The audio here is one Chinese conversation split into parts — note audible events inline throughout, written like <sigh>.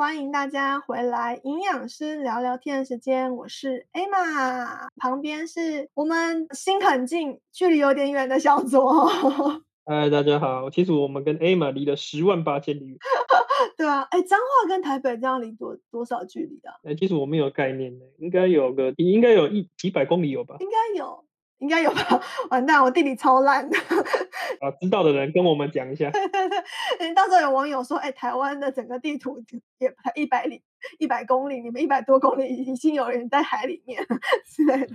欢迎大家回来营养师聊聊天的时间，我是 Emma，旁边是我们心很近，距离有点远的小左。<laughs> 嗨，大家好。其实我们跟 Emma 离了十万八千里。<laughs> 对啊，哎，彰化跟台北这样离多多少距离啊？哎，其实我没有概念呢，应该有个，应该有一几百公里有吧？应该有。应该有吧？完蛋，我地理超烂的。啊，知道的人跟我们讲一下。对对对，到时候有网友说，哎，台湾的整个地图也才一百里、一百公里，你们一百多公里已经有人在海里面之类的。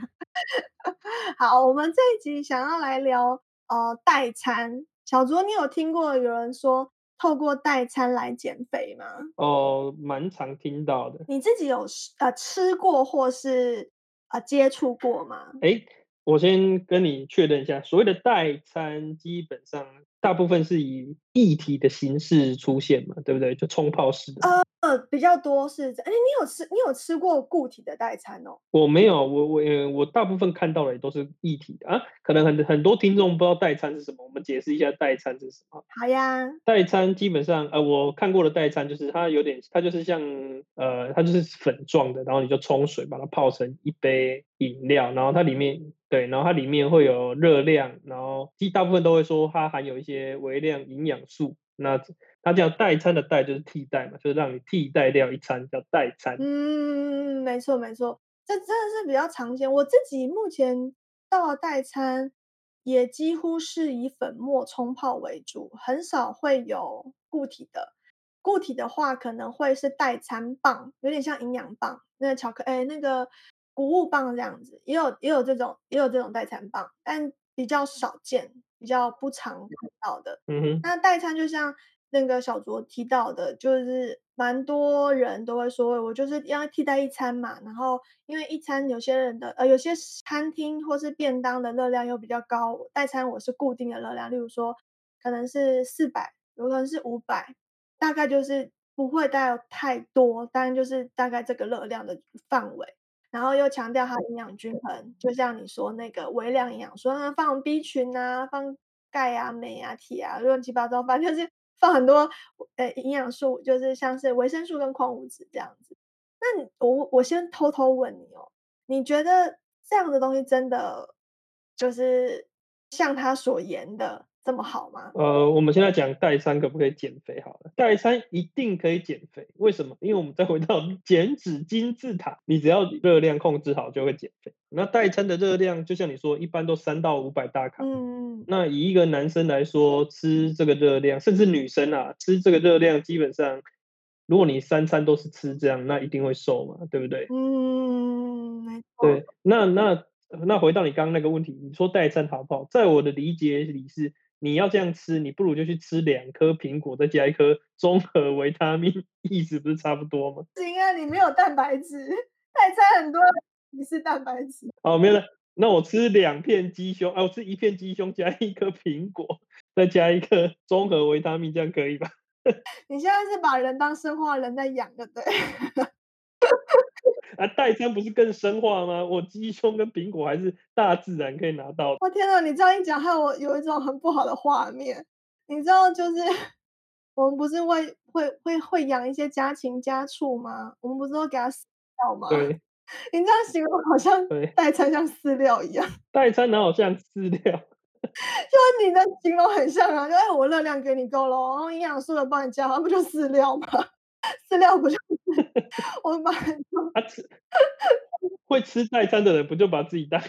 <laughs> 好，我们这一集想要来聊呃代餐。小卓，你有听过有人说透过代餐来减肥吗？哦，蛮常听到的。你自己有呃吃过或是呃接触过吗？哎。我先跟你确认一下，所谓的代餐基本上大部分是以液体的形式出现嘛，对不对？就冲泡式的。呃呃，比较多是，哎，你有吃你有吃过固体的代餐哦？我没有，我我我大部分看到的也都是液体的啊。可能很很多听众不知道代餐是什么，我们解释一下代餐是什么。好呀，代餐基本上呃，我看过的代餐就是它有点，它就是像呃，它就是粉状的，然后你就冲水把它泡成一杯饮料，然后它里面对，然后它里面会有热量，然后其大部分都会说它含有一些微量营养素。那它叫代餐的代就是替代嘛，就是让你替代掉一餐叫代餐。嗯，没错没错，这真的是比较常见。我自己目前到了代餐，也几乎是以粉末冲泡为主，很少会有固体的。固体的话，可能会是代餐棒，有点像营养棒，那个巧克哎那个谷物棒这样子，也有也有这种也有这种代餐棒，但比较少见。比较不常看到的，嗯哼。那代餐就像那个小卓提到的，就是蛮多人都会说，我就是要替代一餐嘛。然后因为一餐有些人的呃，有些餐厅或是便当的热量又比较高，代餐我是固定的热量，例如说可能是四百，有可能是五百，大概就是不会带太多，当然就是大概这个热量的范围。然后又强调它营养均衡，就像你说那个微量营养，说放 B 群啊，放钙啊、镁啊、铁啊，乱七八糟，反 <laughs> 正就是放很多呃营养素，就是像是维生素跟矿物质这样子。那我我先偷偷问你哦，你觉得这样的东西真的就是像他所言的？这么好吗？呃，我们现在讲代餐可不可以减肥？好了，代餐一定可以减肥。为什么？因为我们再回到 <laughs> 减脂金字塔，你只要热量控制好就会减肥。那代餐的热量，就像你说，一般都三到五百大卡。嗯。那以一个男生来说，吃这个热量，甚至女生啊，吃这个热量，基本上，如果你三餐都是吃这样，那一定会瘦嘛，对不对？嗯。对，那那那回到你刚刚那个问题，你说代餐好不好？在我的理解里是。你要这样吃，你不如就去吃两颗苹果，再加一颗综合维他命，意思不是差不多吗？行啊，你没有蛋白质，代餐很多，你是蛋白质。哦，没有了，那我吃两片鸡胸，啊，我吃一片鸡胸加一颗苹果，再加一颗综合维他命，这样可以吧？你现在是把人当生化人在养，对不对？<laughs> 啊，代餐不是更生化吗？我鸡胸跟苹果还是大自然可以拿到。我天哪，你这样一讲，害我有一种很不好的画面。你知道，就是我们不是会会会会养一些家禽家畜吗？我们不是都给它饲料吗？对。<laughs> 你这样形容好像代餐像饲料一样。代餐哪有像饲料？<laughs> 就你的形容很像啊，就哎，我热量给你够了，然后营养素的帮你加，那不就饲料吗？饲料不就是我买？他吃会吃代餐的人，不就把自己当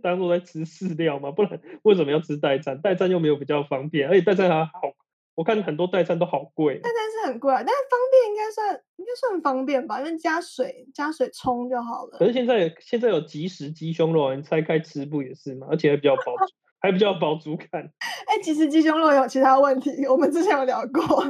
当做在吃饲料吗？不然为什么要吃代餐？代餐又没有比较方便，而且代餐还好，我看很多代餐都好贵。代餐是很贵，但是方便应该算应该算方便吧？因为加水加水冲就好了。可是现在现在有即食鸡胸肉，你拆开吃不也是吗？而且还比较饱，<laughs> 还比较饱足感。哎，即食鸡胸肉有其他问题，我们之前有聊过。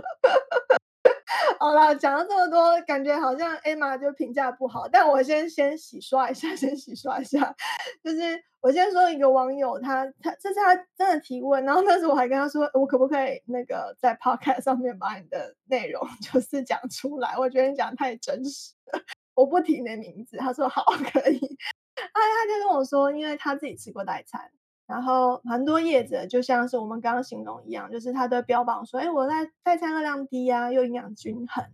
<laughs> 好了，讲了这么多，感觉好像 Emma 就评价不好。但我先先洗刷一下，<laughs> 先洗刷一下。就是我先说一个网友，他他这是他真的提问，然后那时我还跟他说，我可不可以那个在 Podcast 上面把你的内容 <laughs> 就是讲出来？我觉得你讲太真实了，我不提你的名字。他说好，可以。他他就跟我说，因为他自己吃过代餐。然后很多业者就像是我们刚刚形容一样，就是他都标榜说：“哎，我在代餐热量低啊，又营养均衡。”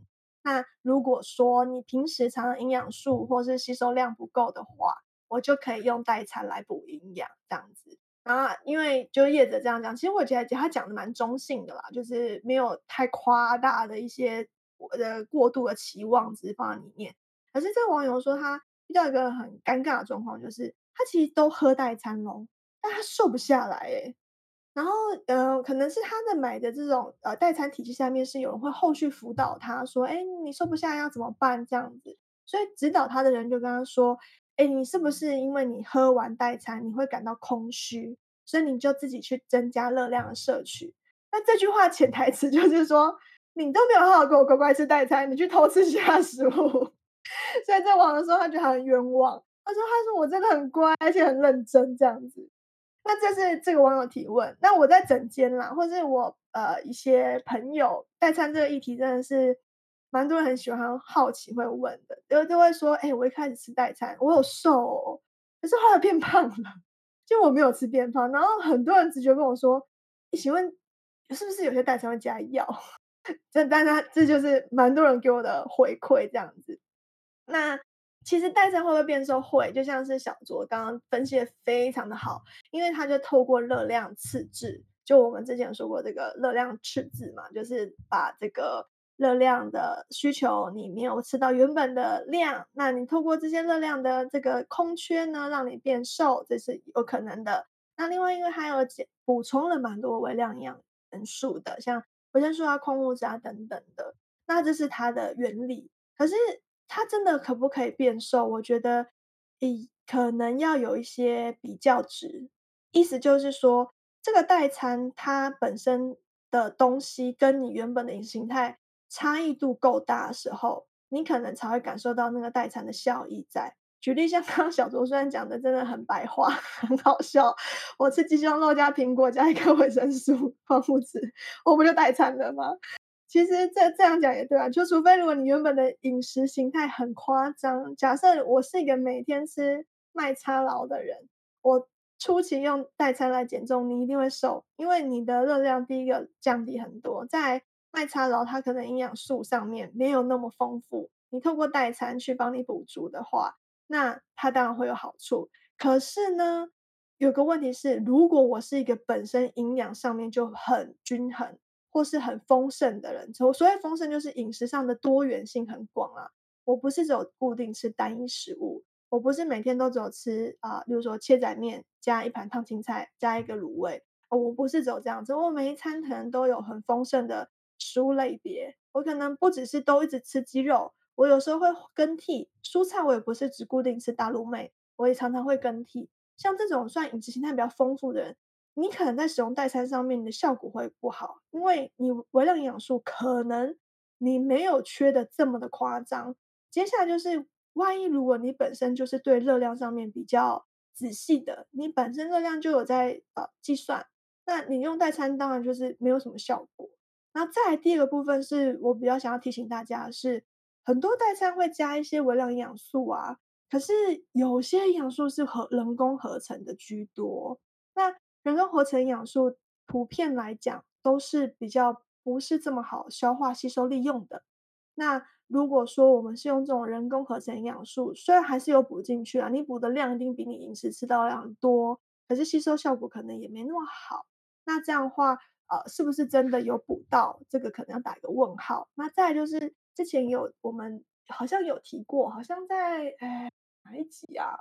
那如果说你平时常常营养素或是吸收量不够的话，我就可以用代餐来补营养这样子。然后因为就业者这样讲，其实我觉得他讲的蛮中性的啦，就是没有太夸大的一些我的过度的期望值放在里面。可是这个网友说他遇到一个很尴尬的状况，就是他其实都喝代餐喽，但他瘦不下来诶。然后呃，可能是他的买的这种呃代餐体系下面是有人会后续辅导他说，哎，你瘦不下来要怎么办这样子？所以指导他的人就跟他说。哎，你是不是因为你喝完代餐，你会感到空虚，所以你就自己去增加热量的摄取？那这句话潜台词就是说，你都没有好好给我乖乖吃代餐，你去偷吃其他食物。所以在网的时候，他觉得很冤枉。他说：“他说我真的很乖，而且很认真这样子。”那这是这个网友提问。那我在整间啦，或是我呃一些朋友代餐这个议题，真的是。蛮多人很喜欢好奇会问的，就就会说：“哎，我一开始吃代餐，我有瘦，可是后来变 <laughs> 胖了，就我没有吃变胖。”然后很多人直觉跟我说：“请问是不是有些代餐会加药？” <laughs> 这但他这就是蛮多人给我的回馈这样子。那其实代餐会不会变瘦？会，就像是小卓刚刚分析的非常的好，因为他就透过热量赤字，就我们之前说过这个热量赤字嘛，就是把这个。热量的需求，你没有吃到原本的量，那你透过这些热量的这个空缺呢，让你变瘦，这是有可能的。那另外，因为还有补充了蛮多微量营养元素的，像维生素啊、矿物质啊等等的，那这是它的原理。可是它真的可不可以变瘦？我觉得，以可能要有一些比较值，意思就是说，这个代餐它本身的东西跟你原本的饮食形态。差异度够大的时候，你可能才会感受到那个代餐的效益在。举例像 <laughs> 刚刚小卓虽然讲的真的很白话，<laughs> 很好笑。我吃鸡胸肉加苹果加一颗维生素矿物质，我不就代餐了吗？其实这这样讲也对啊，就除非如果你原本的饮食形态很夸张，假设我是一个每天吃麦差劳的人，我初期用代餐来减重，你一定会瘦，因为你的热量第一个降低很多，在麦差劳它可能营养素上面没有那么丰富，你透过代餐去帮你补足的话，那它当然会有好处。可是呢，有个问题是，如果我是一个本身营养上面就很均衡或是很丰盛的人，所所谓丰盛就是饮食上的多元性很广啊。我不是只有固定吃单一食物，我不是每天都只有吃啊，比如说切仔面加一盘烫青菜加一个卤味，我不是只有这样子，我每一餐可能都有很丰盛的。食物类别，我可能不只是都一直吃鸡肉，我有时候会更替蔬菜，我也不是只固定吃大陆妹，我也常常会更替。像这种算饮食形态比较丰富的人，你可能在使用代餐上面你的效果会不好，因为你微量营养素可能你没有缺的这么的夸张。接下来就是，万一如果你本身就是对热量上面比较仔细的，你本身热量就有在呃计算，那你用代餐当然就是没有什么效果。那再第二个部分是我比较想要提醒大家是，很多代餐会加一些微量营养素啊，可是有些营养素是合人工合成的居多。那人工合成营养素普遍来讲都是比较不是这么好消化吸收利用的。那如果说我们是用这种人工合成营养素，虽然还是有补进去啊，你补的量一定比你饮食吃到量多，可是吸收效果可能也没那么好。那这样话。呃，是不是真的有补到？这个可能要打一个问号。那再就是之前有我们好像有提过，好像在哎哪一集啊？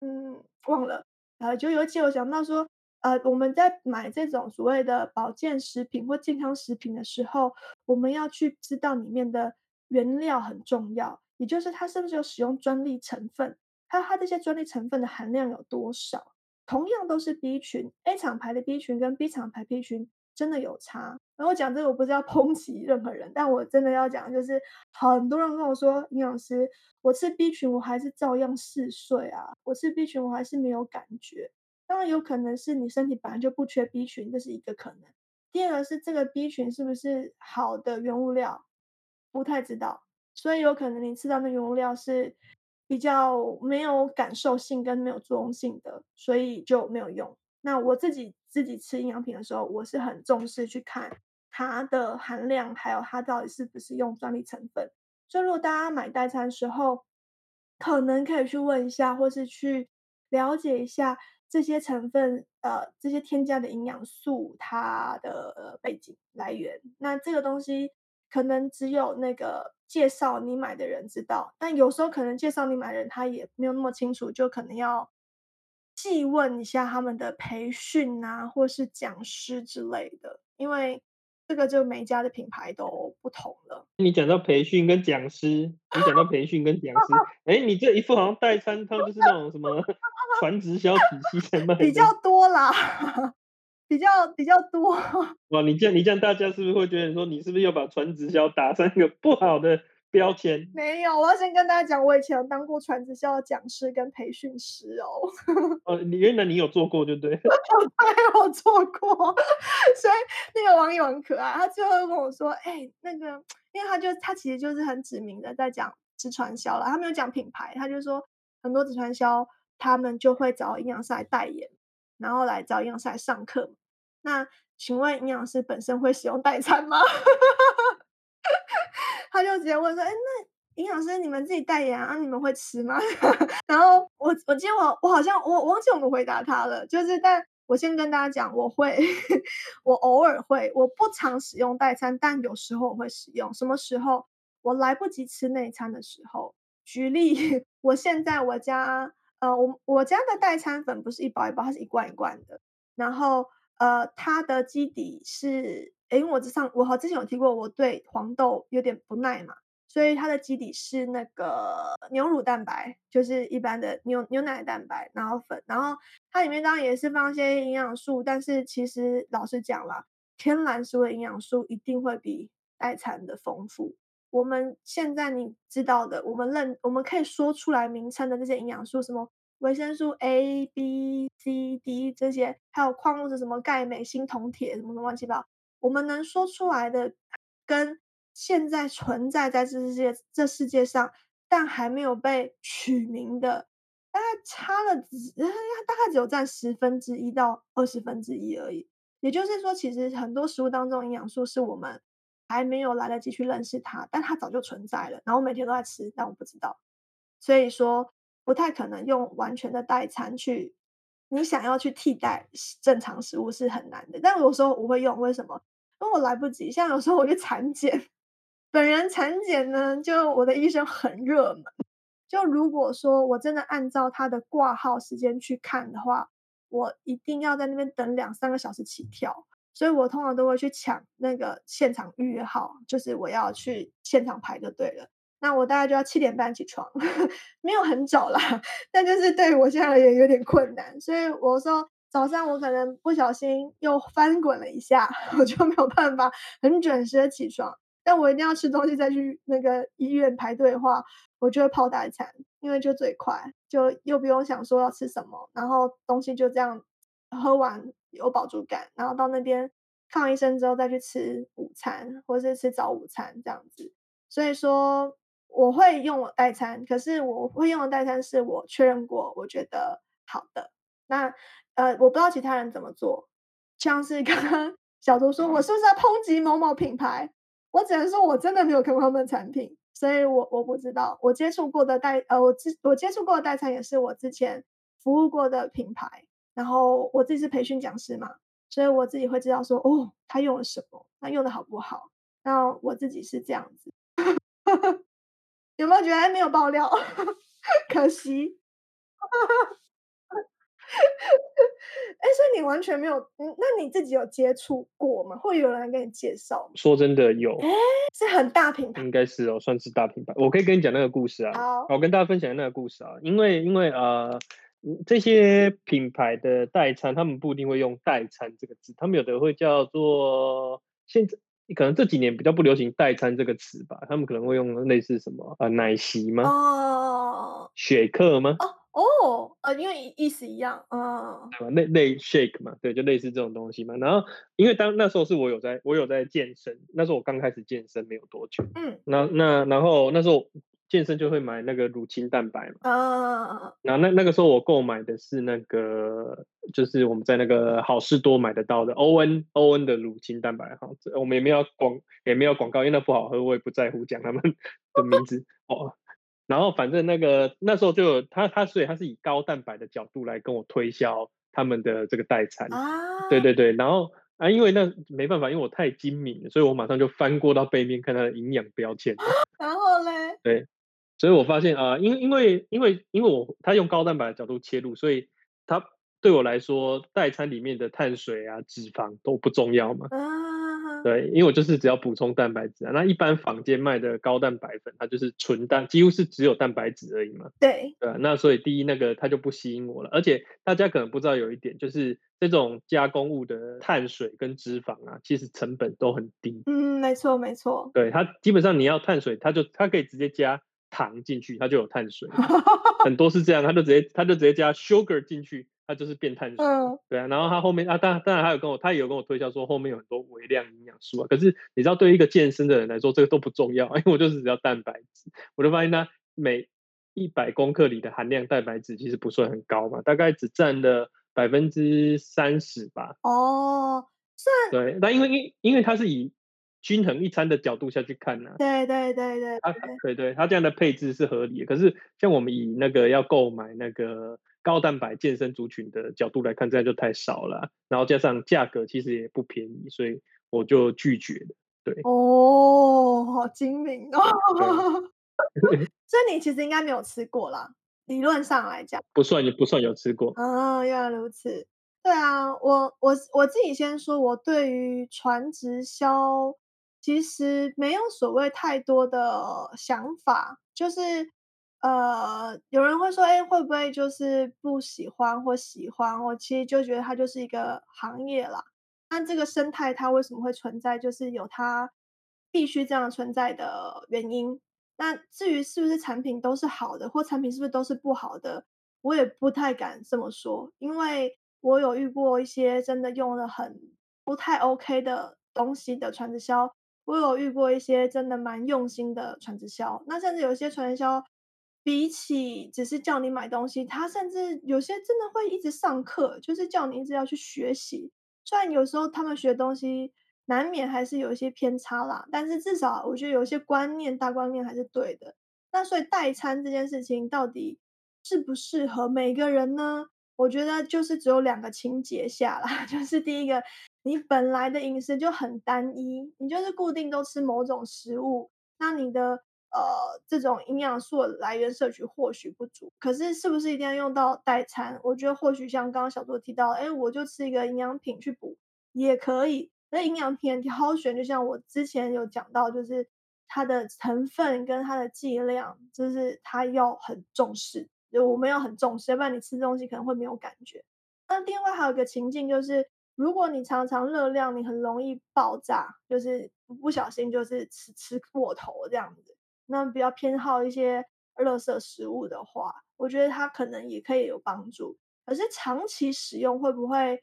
嗯，忘了。呃，就有一集有讲到说，呃，我们在买这种所谓的保健食品或健康食品的时候，我们要去知道里面的原料很重要，也就是它是不是有使用专利成分，还有它这些专利成分的含量有多少。同样都是 B 群，A 厂牌的 B 群跟 B 厂牌 B 群。真的有差。然后讲这个，我不是要抨击任何人，但我真的要讲，就是很多人跟我说，营养师，我吃 B 群，我还是照样嗜睡啊。我吃 B 群，我还是没有感觉。当然有可能是你身体本来就不缺 B 群，这是一个可能。第二个是这个 B 群是不是好的原物料，不太知道。所以有可能你吃到那原物料是比较没有感受性跟没有作用性的，所以就没有用。那我自己。自己吃营养品的时候，我是很重视去看它的含量，还有它到底是不是用专利成分。所以如果大家买代餐的时候，可能可以去问一下，或是去了解一下这些成分，呃，这些添加的营养素它的背景来源。那这个东西可能只有那个介绍你买的人知道，但有时候可能介绍你买的人他也没有那么清楚，就可能要细问一下他们的培训啊，或是讲师之类的，因为。这个就每家的品牌都不同了。你讲到培训跟讲师，你讲到培训跟讲师，<laughs> 哎，你这一副好像代餐，它就是那种什么 <laughs> 传直销体系在卖。比较多啦，<laughs> 比较比较多。哇，你这样你这样，大家是不是会觉得说，你是不是又把传直销打上一个不好的？标签没有，我要先跟大家讲，我以前有当过传直销的讲师跟培训师哦。<laughs> 哦，你原来你有做过，对不对？我有做过，所以那个网友很可爱，他最后跟我说：“哎，那个，因为他就他其实就是很指明的在讲直传销了，他没有讲品牌，他就说很多直传销他们就会找营养师来代言，然后来找营养师来上课。那请问营养师本身会使用代餐吗？” <laughs> 他就直接问说：“哎，那营养师你们自己代言啊？你们会吃吗？” <laughs> 然后我我记得我我好像我忘记我们回答他了，就是但我先跟大家讲，我会，<laughs> 我偶尔会，我不常使用代餐，但有时候我会使用。什么时候？我来不及吃内餐的时候。举例，<laughs> 我现在我家呃，我我家的代餐粉不是一包一包，它是一罐一罐的。然后呃，它的基底是。因为我之上我好之前有提过，我对黄豆有点不耐嘛，所以它的基底是那个牛乳蛋白，就是一般的牛牛奶蛋白，然后粉，然后它里面当然也是放一些营养素，但是其实老实讲啦，天然食物的营养素一定会比代餐的丰富。我们现在你知道的，我们认我们可以说出来名称的这些营养素，什么维生素 A、B、C、D 这些，还有矿物质什么钙、镁、锌、铜、铁什么什么乱七八糟。我们能说出来的，跟现在存在在这世界这世界上，但还没有被取名的，大概差了只 <laughs> 大概只有占十分之一到二十分之一而已。也就是说，其实很多食物当中营养素是我们还没有来得及去认识它，但它早就存在了。然后每天都在吃，但我不知道。所以说，不太可能用完全的代餐去。你想要去替代正常食物是很难的，但有时候我会用，为什么？因为我来不及。像有时候我去产检，本人产检呢，就我的医生很热门。就如果说我真的按照他的挂号时间去看的话，我一定要在那边等两三个小时起跳，所以我通常都会去抢那个现场预约号，就是我要去现场排就对了。那我大概就要七点半起床，<laughs> 没有很早啦，但就是对我现在而言有点困难，所以我说早上我可能不小心又翻滚了一下，<laughs> 我就没有办法很准时的起床。但我一定要吃东西再去那个医院排队的话，我就会泡代餐，因为就最快，就又不用想说要吃什么，然后东西就这样喝完有饱足感，然后到那边看完医生之后再去吃午餐或是吃早午餐这样子。所以说。我会用我代餐，可是我会用的代餐是我确认过，我觉得好的。那呃，我不知道其他人怎么做。像是刚刚 <laughs> 小周说，我是不是要抨击某某品牌？我只能说我真的没有看过他们的产品，所以我我不知道。我接触过的代呃，我之我接触过的代餐也是我之前服务过的品牌。然后我自己是培训讲师嘛，所以我自己会知道说，哦，他用了什么，那用的好不好？那我自己是这样子。有没有觉得没有爆料？<laughs> 可惜。<laughs> 哎，所以你完全没有，嗯，那你自己有接触过吗？会有人来给你介绍？说真的有，哎，是很大品牌，应该是哦，算是大品牌。我可以跟你讲那个故事啊，好，我跟大家分享那个故事啊，因为因为呃，这些品牌的代餐，他们不一定会用代餐这个字，他们有的会叫做现在。可能这几年比较不流行代餐这个词吧，他们可能会用类似什么啊奶昔吗？哦，雪克吗？哦哦，呃，因为意思一样，嗯，类类 shake 嘛，对，就类似这种东西嘛。然后因为当那时候是我有在，我有在健身，那时候我刚开始健身没有多久，嗯，那那然后那时候健身就会买那个乳清蛋白嘛。啊，然后那那个时候我购买的是那个，就是我们在那个好事多买得到的欧恩欧恩的乳清蛋白哈，我们也没有广也没有广告，因为那不好喝，我也不在乎讲他们 <laughs> 的名字哦。然后反正那个那时候就有他他所以他是以高蛋白的角度来跟我推销他们的这个代餐，啊，对对对，然后啊因为那没办法，因为我太精明了，所以我马上就翻过到背面看它的营养标签。<laughs> 然后嘞，对，所以我发现啊、因为因为因为因为我他用高蛋白的角度切入，所以他对我来说，代餐里面的碳水啊、脂肪都不重要嘛。啊，对，因为我就是只要补充蛋白质啊。那一般坊间卖的高蛋白粉，它就是纯蛋，几乎是只有蛋白质而已嘛。对，对啊，那所以第一那个它就不吸引我了，而且大家可能不知道有一点，就是这种加工物的碳水跟脂肪啊，其实成本都很低。嗯，没错没错，对它基本上你要碳水，它就它可以直接加糖进去，它就有碳水。很多是这样，它就直接它就直接加 sugar 进去，它就是变碳水。嗯，对啊，然后他后面啊，当然当然还有跟我，他也有跟我推销说后面有很多微量营养素啊。可是你知道，对于一个健身的人来说，这个都不重要，<laughs> 因为我就是只要蛋白质。我就发现它每一百公克里的含量蛋白质其实不算很高嘛，大概只占了百分之三十吧。哦，算，对，那因为因因为它是以均衡一餐的角度下去看呢、对对对对它对，对对，它这样的配置是合理的。可是像我们以那个要购买那个高蛋白健身族群的角度来看，这样就太少了啊。然后加上价格其实也不便宜，所以我就拒绝了。对，哦，好精明哦，<laughs> 所以你其实应该没有吃过啦，理论上来讲。不算也不算有吃过。啊，原来如此。对啊，我我我自己先说，我对于传直销其实没有所谓太多的想法，就是呃，有人会说，哎，会不会就是不喜欢或喜欢？我其实就觉得它就是一个行业啦。那这个生态它为什么会存在，就是有它必须这样存在的原因。那至于是不是产品都是好的，或产品是不是都是不好的，我也不太敢这么说，因为我有遇过一些真的用了很不太 OK 的东西的传直销，我有遇过一些真的蛮用心的传直销。那甚至有些传销，比起只是叫你买东西，他甚至有些真的会一直上课，就是叫你一直要去学习。虽然有时候他们学东西难免还是有一些偏差啦，但是至少我觉得有些观念、大观念还是对的。那所以代餐这件事情到底适不适合每个人呢？我觉得就是只有两个情节下啦，<laughs> 就是第一个，你本来的饮食就很单一，你就是固定都吃某种食物，那你的呃这种营养素的来源摄取或许不足，可是是不是一定要用到代餐？我觉得或许像刚刚小多提到，哎，我就吃一个营养品去补也可以。那营养品挑选，就像我之前有讲到，就是它的成分跟它的剂量，就是它要很重视，就我们要很重视，要不然你吃东西可能会没有感觉。那另外还有一个情境就是，如果你常常热量，你很容易爆炸，就是不小心就是吃吃过头这样子，那比较偏好一些垃圾食物的话，我觉得它可能也可以有帮助。可是长期使用会不会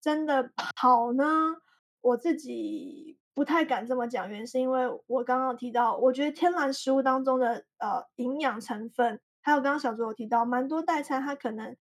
真的好呢？我自己不太敢这么讲，原因是因为我刚刚提到，我觉得天然食物当中的呃营养成分，还有刚刚小周有提到，蛮多代餐它可能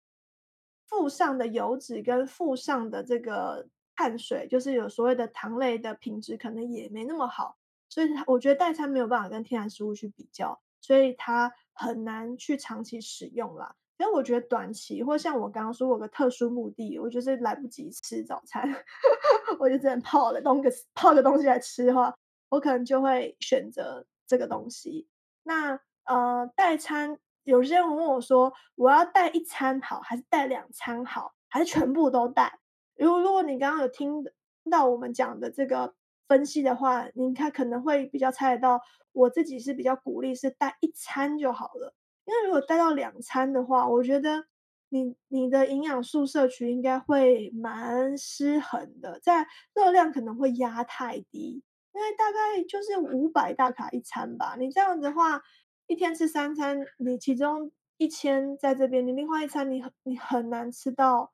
附上的油脂跟附上的这个碳水，就是有所谓的糖类的品质，可能也没那么好，所以我觉得代餐没有办法跟天然食物去比较，所以它很难去长期使用啦。因为我觉得短期，或像我刚刚说，我有个特殊目的，我就是来不及吃早餐，<laughs> 我就只能泡了东个泡个东西来吃的话，我可能就会选择这个东西。那呃，代餐，有些人问我说，我要带一餐好，还是带两餐好，还是全部都带？如果如果你刚刚有听到我们讲的这个分析的话，你看可能会比较猜得到，我自己是比较鼓励是带一餐就好了。因为如果带到两餐的话，我觉得你你的营养素摄取应该会蛮失衡的，在热量可能会压太低，因为大概就是五百大卡一餐吧。你这样子的话，一天吃三餐，你其中一千在这边，你另外一餐你很你很难吃到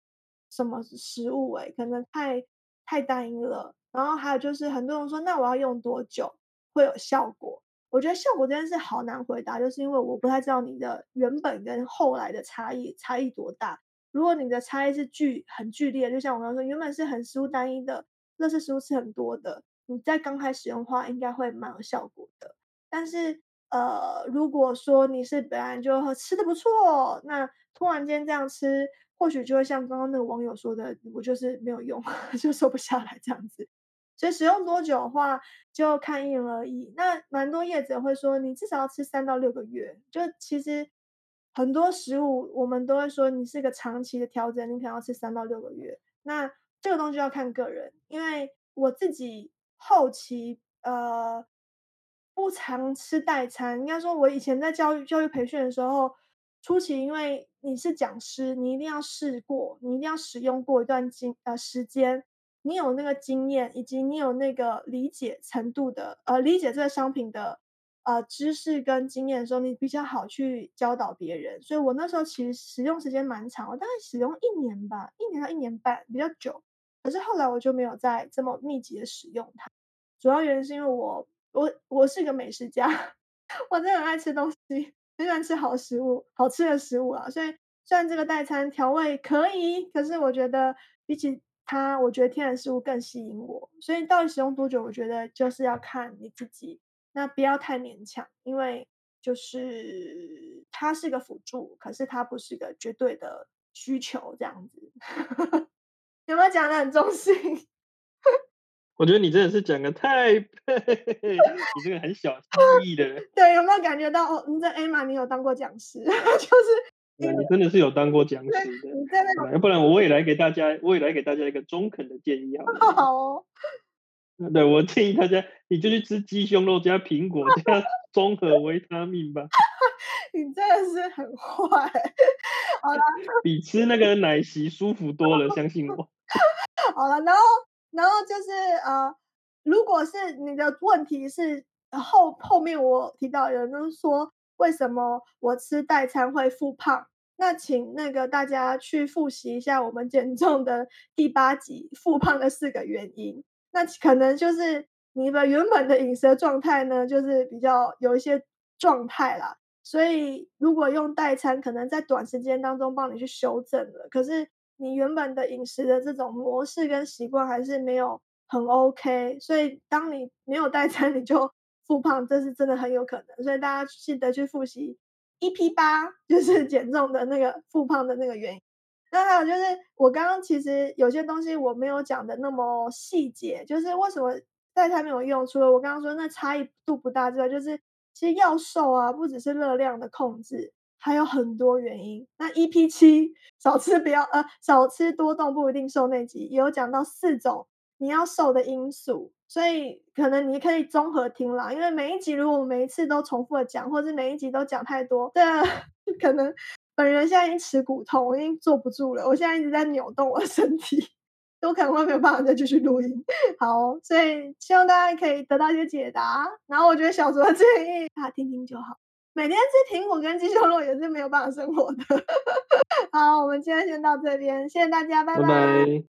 什么食物诶，可能太太单一了。然后还有就是很多人说，那我要用多久会有效果？我觉得效果这件事好难回答，就是因为我不太知道你的原本跟后来的差异差异多大。如果你的差异是剧很剧烈，就像我刚刚说，原本是很食物单一的，乐事食物吃很多的，你在刚开始用的话，应该会蛮有效果的。但是，呃，如果说你是本来就吃的不错，那突然间这样吃，或许就会像刚刚那个网友说的，我就是没有用，<laughs> 就瘦不下来这样子。所以使用多久的话，就看因人而异。那蛮多业者会说，你至少要吃三到六个月。就其实很多食物，我们都会说，你是个长期的调整，你可能要吃三到六个月。那这个东西要看个人，因为我自己后期呃不常吃代餐，应该说，我以前在教育教育培训的时候，初期因为你是讲师，你一定要试过，你一定要使用过一段经呃时间。你有那个经验，以及你有那个理解程度的，呃，理解这个商品的，呃，知识跟经验的时候，你比较好去教导别人。所以我那时候其实使用时间蛮长，我大概使用一年吧，一年到一年半，比较久。可是后来我就没有再这么密集的使用它，主要原因是因为我我我是个美食家，我真的很爱吃东西，很喜欢吃好食物，好吃的食物啊。所以虽然这个代餐调味可以，可是我觉得比起它，我觉得天然食物更吸引我，所以到底使用多久，我觉得就是要看你自己，那不要太勉强，因为就是它是个辅助，可是它不是个绝对的需求，这样子 <laughs> 有没有讲的很中性？我觉得你真的是讲的太，<laughs> 你这个很小心翼翼的。<laughs> 对，有没有感觉到哦？你这 Emma，你有当过讲师，<laughs> 就是。那你真的是有当过讲师的，要不然我也来给大家，我也来给大家一个中肯的建议，好不好？对，我建议大家，你就去吃鸡胸肉加苹果加综合维他命吧。你真的是很坏，好了，比吃那个奶昔舒服多了，相信我。好了，然后，然后就是呃，如果是你的问题是后后面我提到有人说。为什么我吃代餐会复胖？那请那个大家去复习一下我们减重的第八集复胖的四个原因。那可能就是你的原本的饮食状态呢，就是比较有一些状态啦。所以如果用代餐，可能在短时间当中帮你去修正了。可是你原本的饮食的这种模式跟习惯还是没有很 OK。所以当你没有代餐，<laughs> 你就。复胖这是真的很有可能，所以大家记得去复习 EP 八，<laughs> 就是减重的那个复胖的那个原因。那还有就是，我刚刚其实有些东西我没有讲的那么细节，就是为什么代餐没有用？除了我刚刚说那差异度不大之外，就是其实要瘦啊，不只是热量的控制，还有很多原因。那 EP 七少吃不要呃少吃多动不一定瘦那集也有讲到四种你要瘦的因素。所以可能你可以综合听啦，因为每一集如果我每一次都重复的讲，或者每一集都讲太多，这 <laughs> 可能本人现在已经耻骨痛，我已经坐不住了。我现在一直在扭动我的身体，都可能会没有办法再继续录音。好，所以希望大家可以得到一些解答。然后我觉得小卓的建议，大家听听就好。每天吃苹果跟鸡胸肉也是没有办法生活的。<laughs> 好，我们今天先到这边，谢谢大家，拜拜。